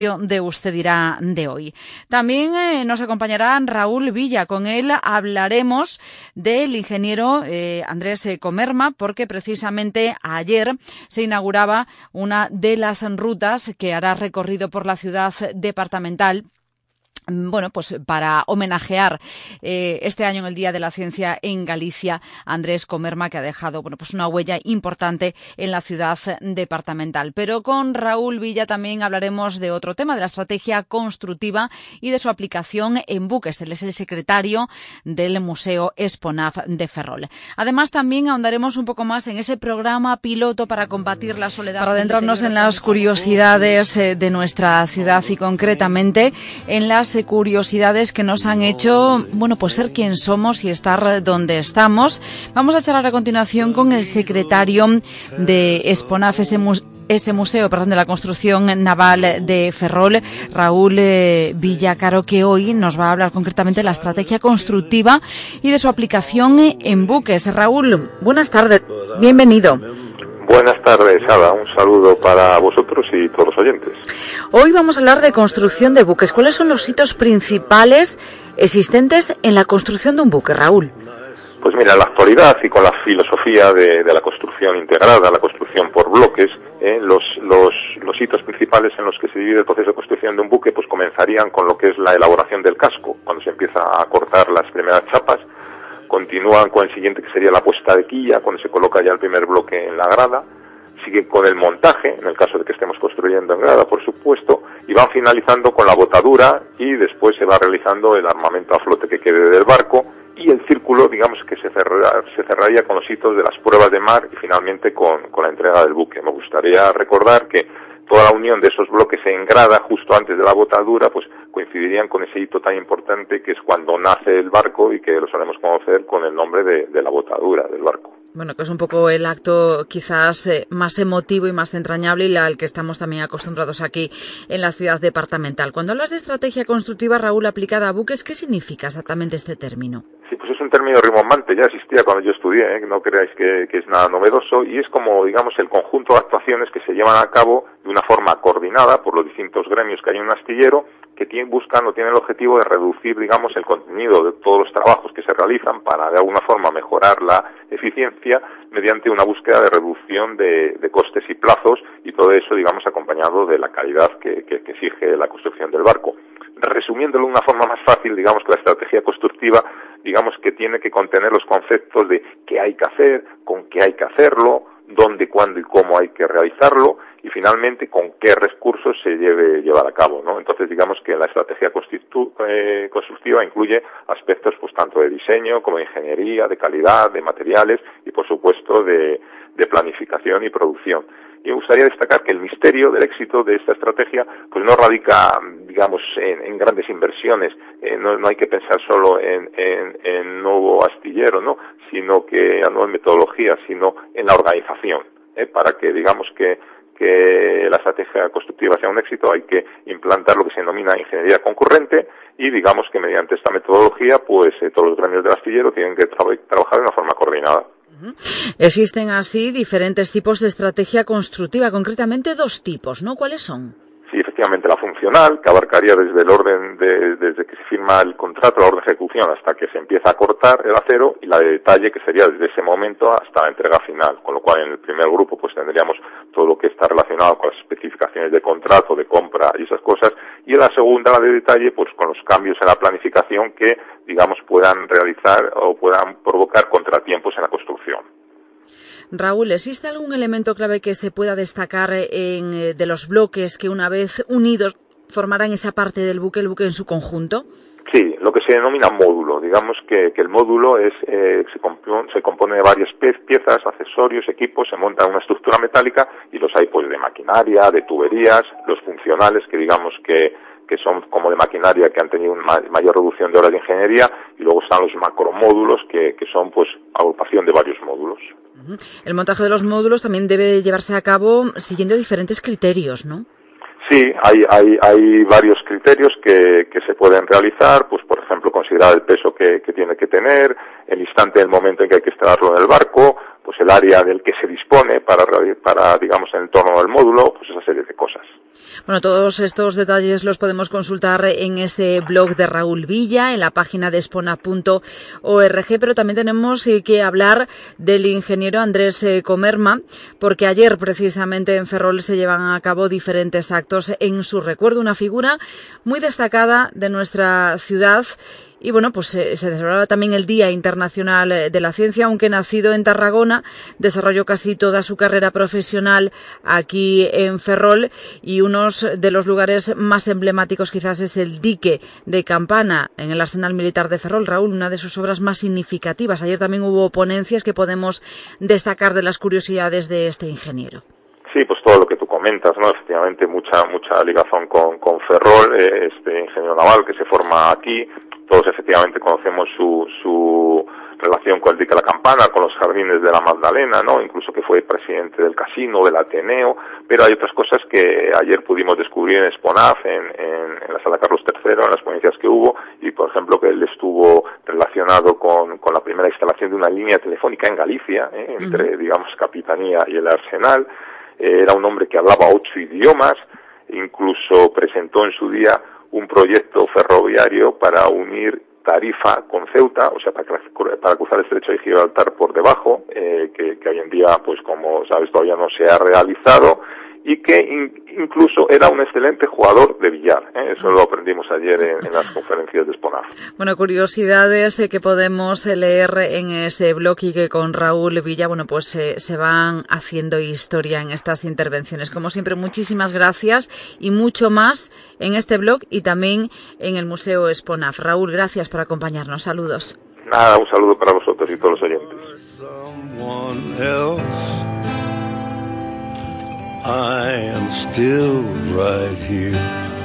de Usted dirá de hoy. También eh, nos acompañará Raúl Villa. Con él hablaremos del ingeniero eh, Andrés Comerma, porque precisamente ayer se inauguraba una de las rutas que hará recorrido por la ciudad departamental bueno, pues para homenajear eh, este año en el Día de la Ciencia en Galicia, Andrés Comerma, que ha dejado bueno, pues una huella importante en la ciudad departamental. Pero con Raúl Villa también hablaremos de otro tema, de la estrategia constructiva y de su aplicación en buques. Él es el secretario del Museo Esponaf de Ferrol. Además, también ahondaremos un poco más en ese programa piloto para combatir la soledad. Para adentrarnos en las curiosidades eh, de nuestra ciudad y concretamente en las curiosidades que nos han hecho, bueno, pues ser quien somos y estar donde estamos. Vamos a charlar a continuación con el secretario de Esponaf, ese, museo perdón, de la construcción naval de Ferrol, Raúl eh, Villacaro, que hoy nos va a hablar concretamente de la estrategia constructiva y de su aplicación en buques. Raúl, buenas tardes, bienvenido. Buenas tardes, Ada. Un saludo para vosotros y todos los oyentes. Hoy vamos a hablar de construcción de buques. ¿Cuáles son los hitos principales existentes en la construcción de un buque, Raúl? Pues mira, en la actualidad y con la filosofía de, la construcción integrada, la construcción por bloques, eh, los, los, los, hitos principales en los que se divide el proceso de construcción de un buque pues comenzarían con lo que es la elaboración del casco, cuando se empieza a cortar las primeras chapas, continúan con el siguiente que sería la puesta de quilla, cuando se coloca ya el primer bloque en la grada, siguen con el montaje, en el caso de que estemos construyendo en grada, por supuesto, y van finalizando con la botadura y después se va realizando el armamento a flote que quede del barco y el círculo, digamos que se, se cerraría con los hitos de las pruebas de mar y finalmente con, con la entrega del buque. Me gustaría recordar que toda la unión de esos bloques en grada justo antes de la botadura, pues coincidirían con ese hito tan importante que es cuando nace el barco y que lo sabemos conocer con el nombre de, la botadura del barco. Bueno, que es un poco el acto quizás eh, más emotivo y más entrañable y al que estamos también acostumbrados aquí en la ciudad departamental. Cuando hablas de estrategia constructiva, Raúl, aplicada a buques, ¿qué significa exactamente este término? Sí, pues es un término rimbombante, ya existía cuando yo estudié, ¿eh? no creáis que, es nada novedoso, y es como, digamos, el conjunto de actuaciones que se llevan a cabo de una forma coordinada por los distintos gremios que hay en un astillero, que tienen, buscan o tienen el objetivo de reducir, digamos, el contenido de todos los trabajos que se realizan para, de alguna forma, mejorar la eficiencia mediante una búsqueda de reducción de, costes y plazos, y todo eso, digamos, acompañado de la calidad que exige la construcción del barco. Resumiéndolo de una forma más fácil, digamos que la estrategia constructiva, digamos que tiene que contener los conceptos de qué hay que hacer, con qué hay que hacerlo, dónde, cuándo y cómo hay que realizarlo y finalmente con qué recursos se debe llevar a cabo, ¿no? Entonces digamos que la estrategia eh, constructiva incluye aspectos pues tanto de diseño como de ingeniería, de calidad, de materiales y por supuesto de planificación y producción. Y me gustaría destacar que el misterio del éxito de esta estrategia pues no radica, digamos, en, grandes inversiones, eh, no, hay que pensar solo en, en, nuevo astillero, ¿no? sino que a nuevas metodologías, sino en la organización, ¿eh? para que, digamos, que que la estrategia constructiva sea un éxito, hay que implantar lo que se denomina ingeniería concurrente y digamos que mediante esta metodología, pues eh, todos los gremios del astillero tienen que trabajar de una forma coordinada. Existen así diferentes tipos de estrategia constructiva, concretamente dos tipos, ¿no? ¿Cuáles son? Sí, efectivamente, la funcional, que abarcaría desde el orden, de, desde que se firma el contrato, la orden de ejecución, hasta que se empieza a cortar el acero, y la de detalle, que sería desde ese momento hasta la entrega final. Con lo cual, en el primer grupo, pues tendríamos todo lo que está relacionado con las especificaciones de contrato, de compra y esas cosas, y en la segunda, la de detalle, pues con los cambios en la planificación que, digamos, puedan realizar o puedan provocar contratiempos en la construcción. Raúl, ¿existe algún elemento clave que se pueda destacar en, eh, de los bloques que una vez unidos formarán esa parte del buque, el buque en su conjunto? Sí, lo que se denomina módulo. Digamos que, el módulo es, eh, se, compone, se, compone, de varias piezas, accesorios, equipos, se monta una estructura metálica y los hay pues de maquinaria, de tuberías, los funcionales que digamos que, que son como de maquinaria que han tenido una mayor reducción de horas de ingeniería y luego están los macromódulos que, que son pues agrupación de varios módulos. El montaje de los módulos también debe llevarse a cabo siguiendo diferentes criterios, ¿no? Sí, hay, hay, hay varios criterios que, que se pueden realizar, pues por ejemplo considerar el peso que, que tiene que tener, el instante del momento en que hay que instalarlo en el barco, pues el área del que se dispone para, para digamos, el entorno del módulo, pues esa serie de cosas. Bueno, todos estos detalles los podemos consultar en este blog de Raúl Villa, en la página de espona.org, pero también tenemos eh, que hablar del ingeniero Andrés eh, Comerma, porque ayer precisamente en Ferrol se llevan a cabo diferentes actos en su recuerdo, una figura muy destacada de nuestra ciudad y bueno, pues se, celebraba también el Día Internacional eh, de la Ciencia, aunque nacido en Tarragona, desarrolló casi toda su carrera profesional aquí en Ferrol y uno de los lugares más emblemáticos quizás es el dique de Campana en el Arsenal Militar de Ferrol. Raúl, una de sus obras más significativas. Ayer también hubo ponencias que podemos destacar de las curiosidades de este ingeniero. Sí, pues todo lo que tú comentas, ¿no? Efectivamente, mucha mucha ligación con, con Ferrol, eh, este ingeniero naval que se forma aquí, todos efectivamente conocemos su, su relación con el Dique la Campana, con los jardines de la Magdalena, ¿no? Incluso que fue presidente del casino, del Ateneo, pero hay otras cosas que ayer pudimos descubrir en Esponaf, en, en, la sala Carlos III, en las ponencias que hubo, y por ejemplo que él estuvo relacionado con, con la primera instalación de una línea telefónica en Galicia, ¿eh? entre, digamos, Capitanía y el Arsenal. Eh, era un hombre que hablaba ocho idiomas, incluso presentó en su día un proyecto ferroviario para unir Tarifa con Ceuta, o sea, para, para cruzar el estrecho de Gibraltar por debajo, eh, que, que, hoy en día, pues como sabes, todavía no se ha realizado, y que incluso era un excelente jugador de billar. ¿eh? Eso lo aprendimos ayer en, las conferencias de Sponaf. Bueno, curiosidades que podemos leer en ese blog y que con Raúl Villa, bueno, pues se van haciendo historia en estas intervenciones. Como siempre, muchísimas gracias y mucho más en este blog y también en el Museo Sponaf. Raúl, gracias por acompañarnos. Saludos. Nada, un saludo para vosotros y todos los oyentes. I am still right here.